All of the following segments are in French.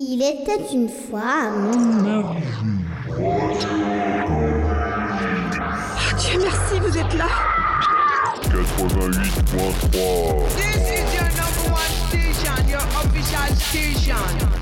Il était une fois. Dieu merci, vous êtes là 88.3 This is your number one station, your official station.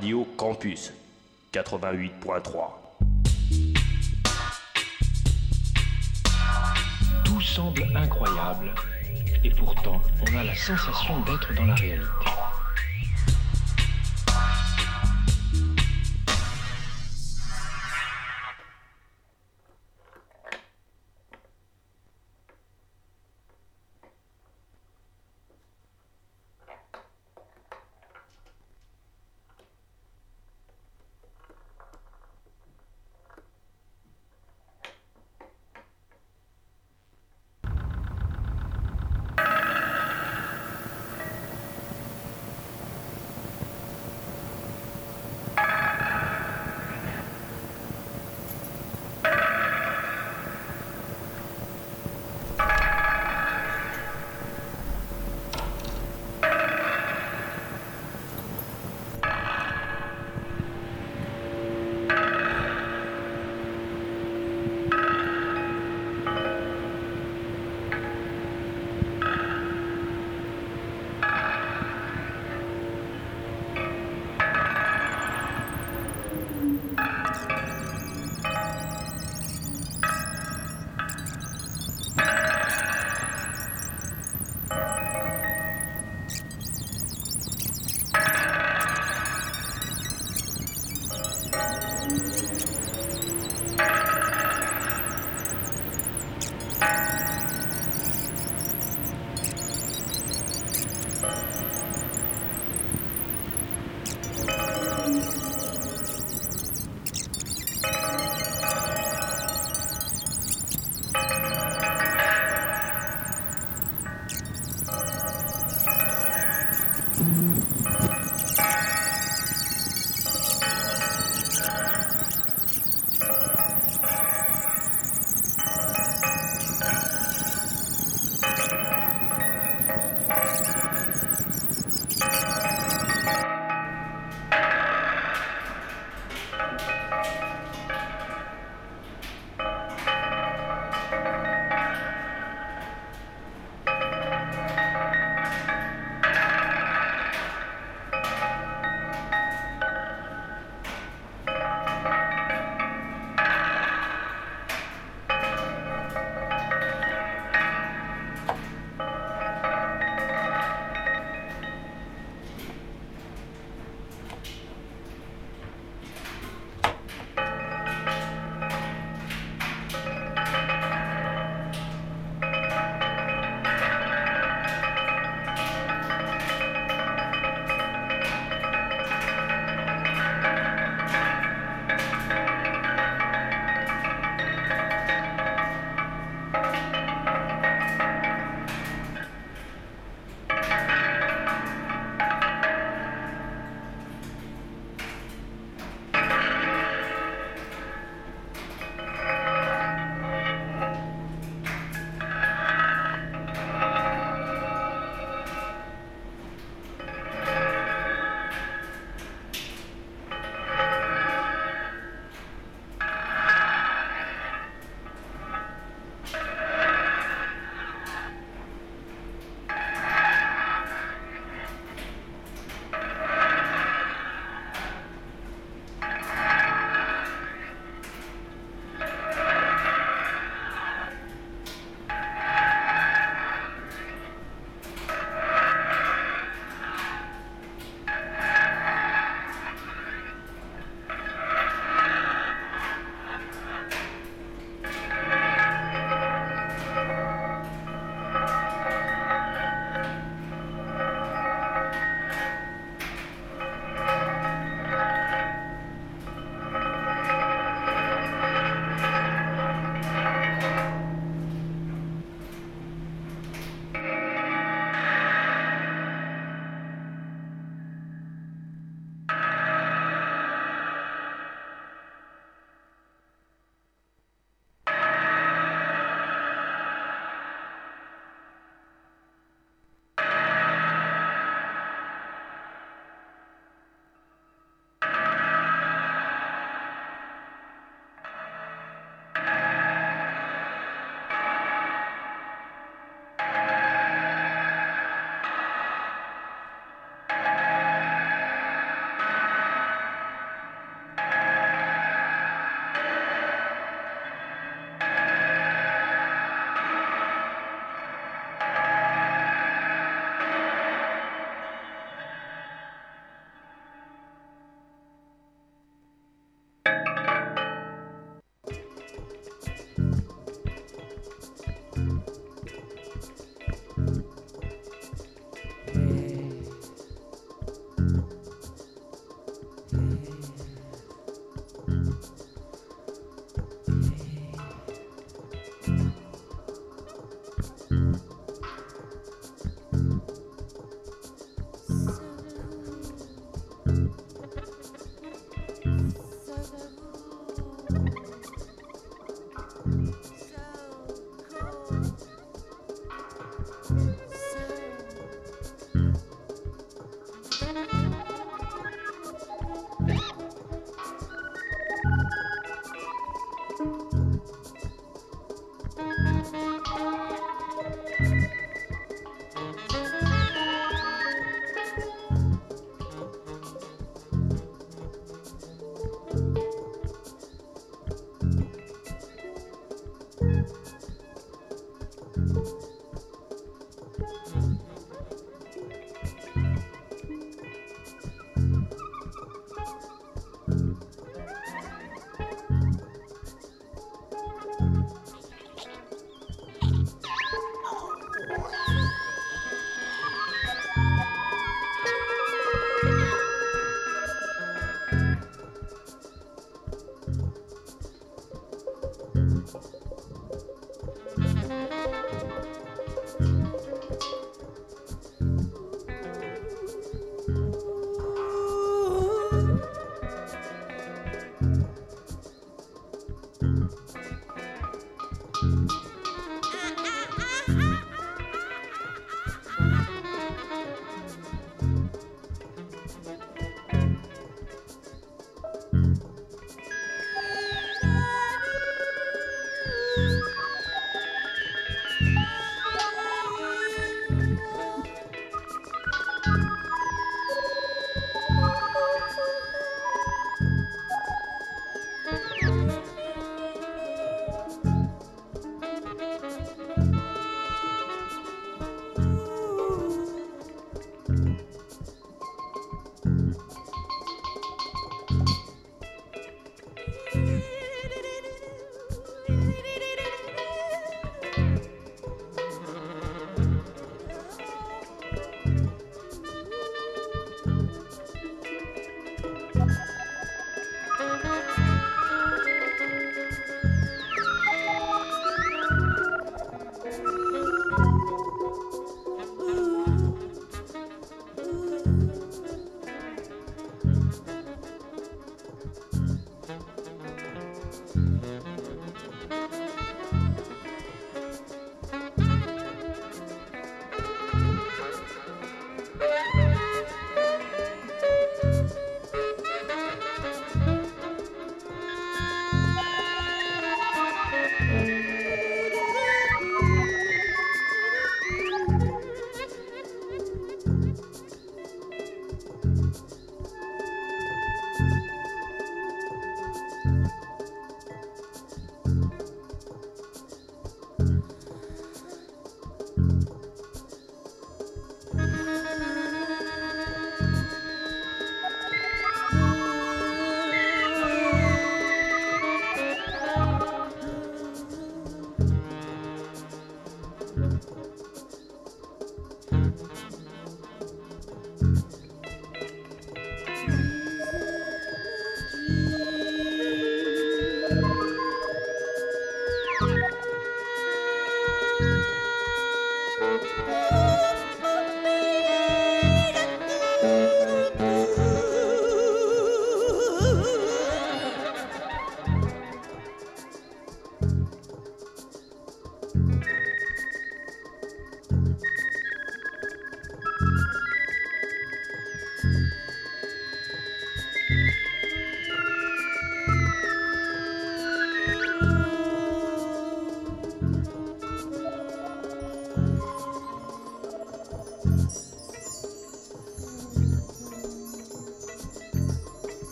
Radio Campus 88.3. Tout semble incroyable et pourtant on a la sensation d'être dans la réalité.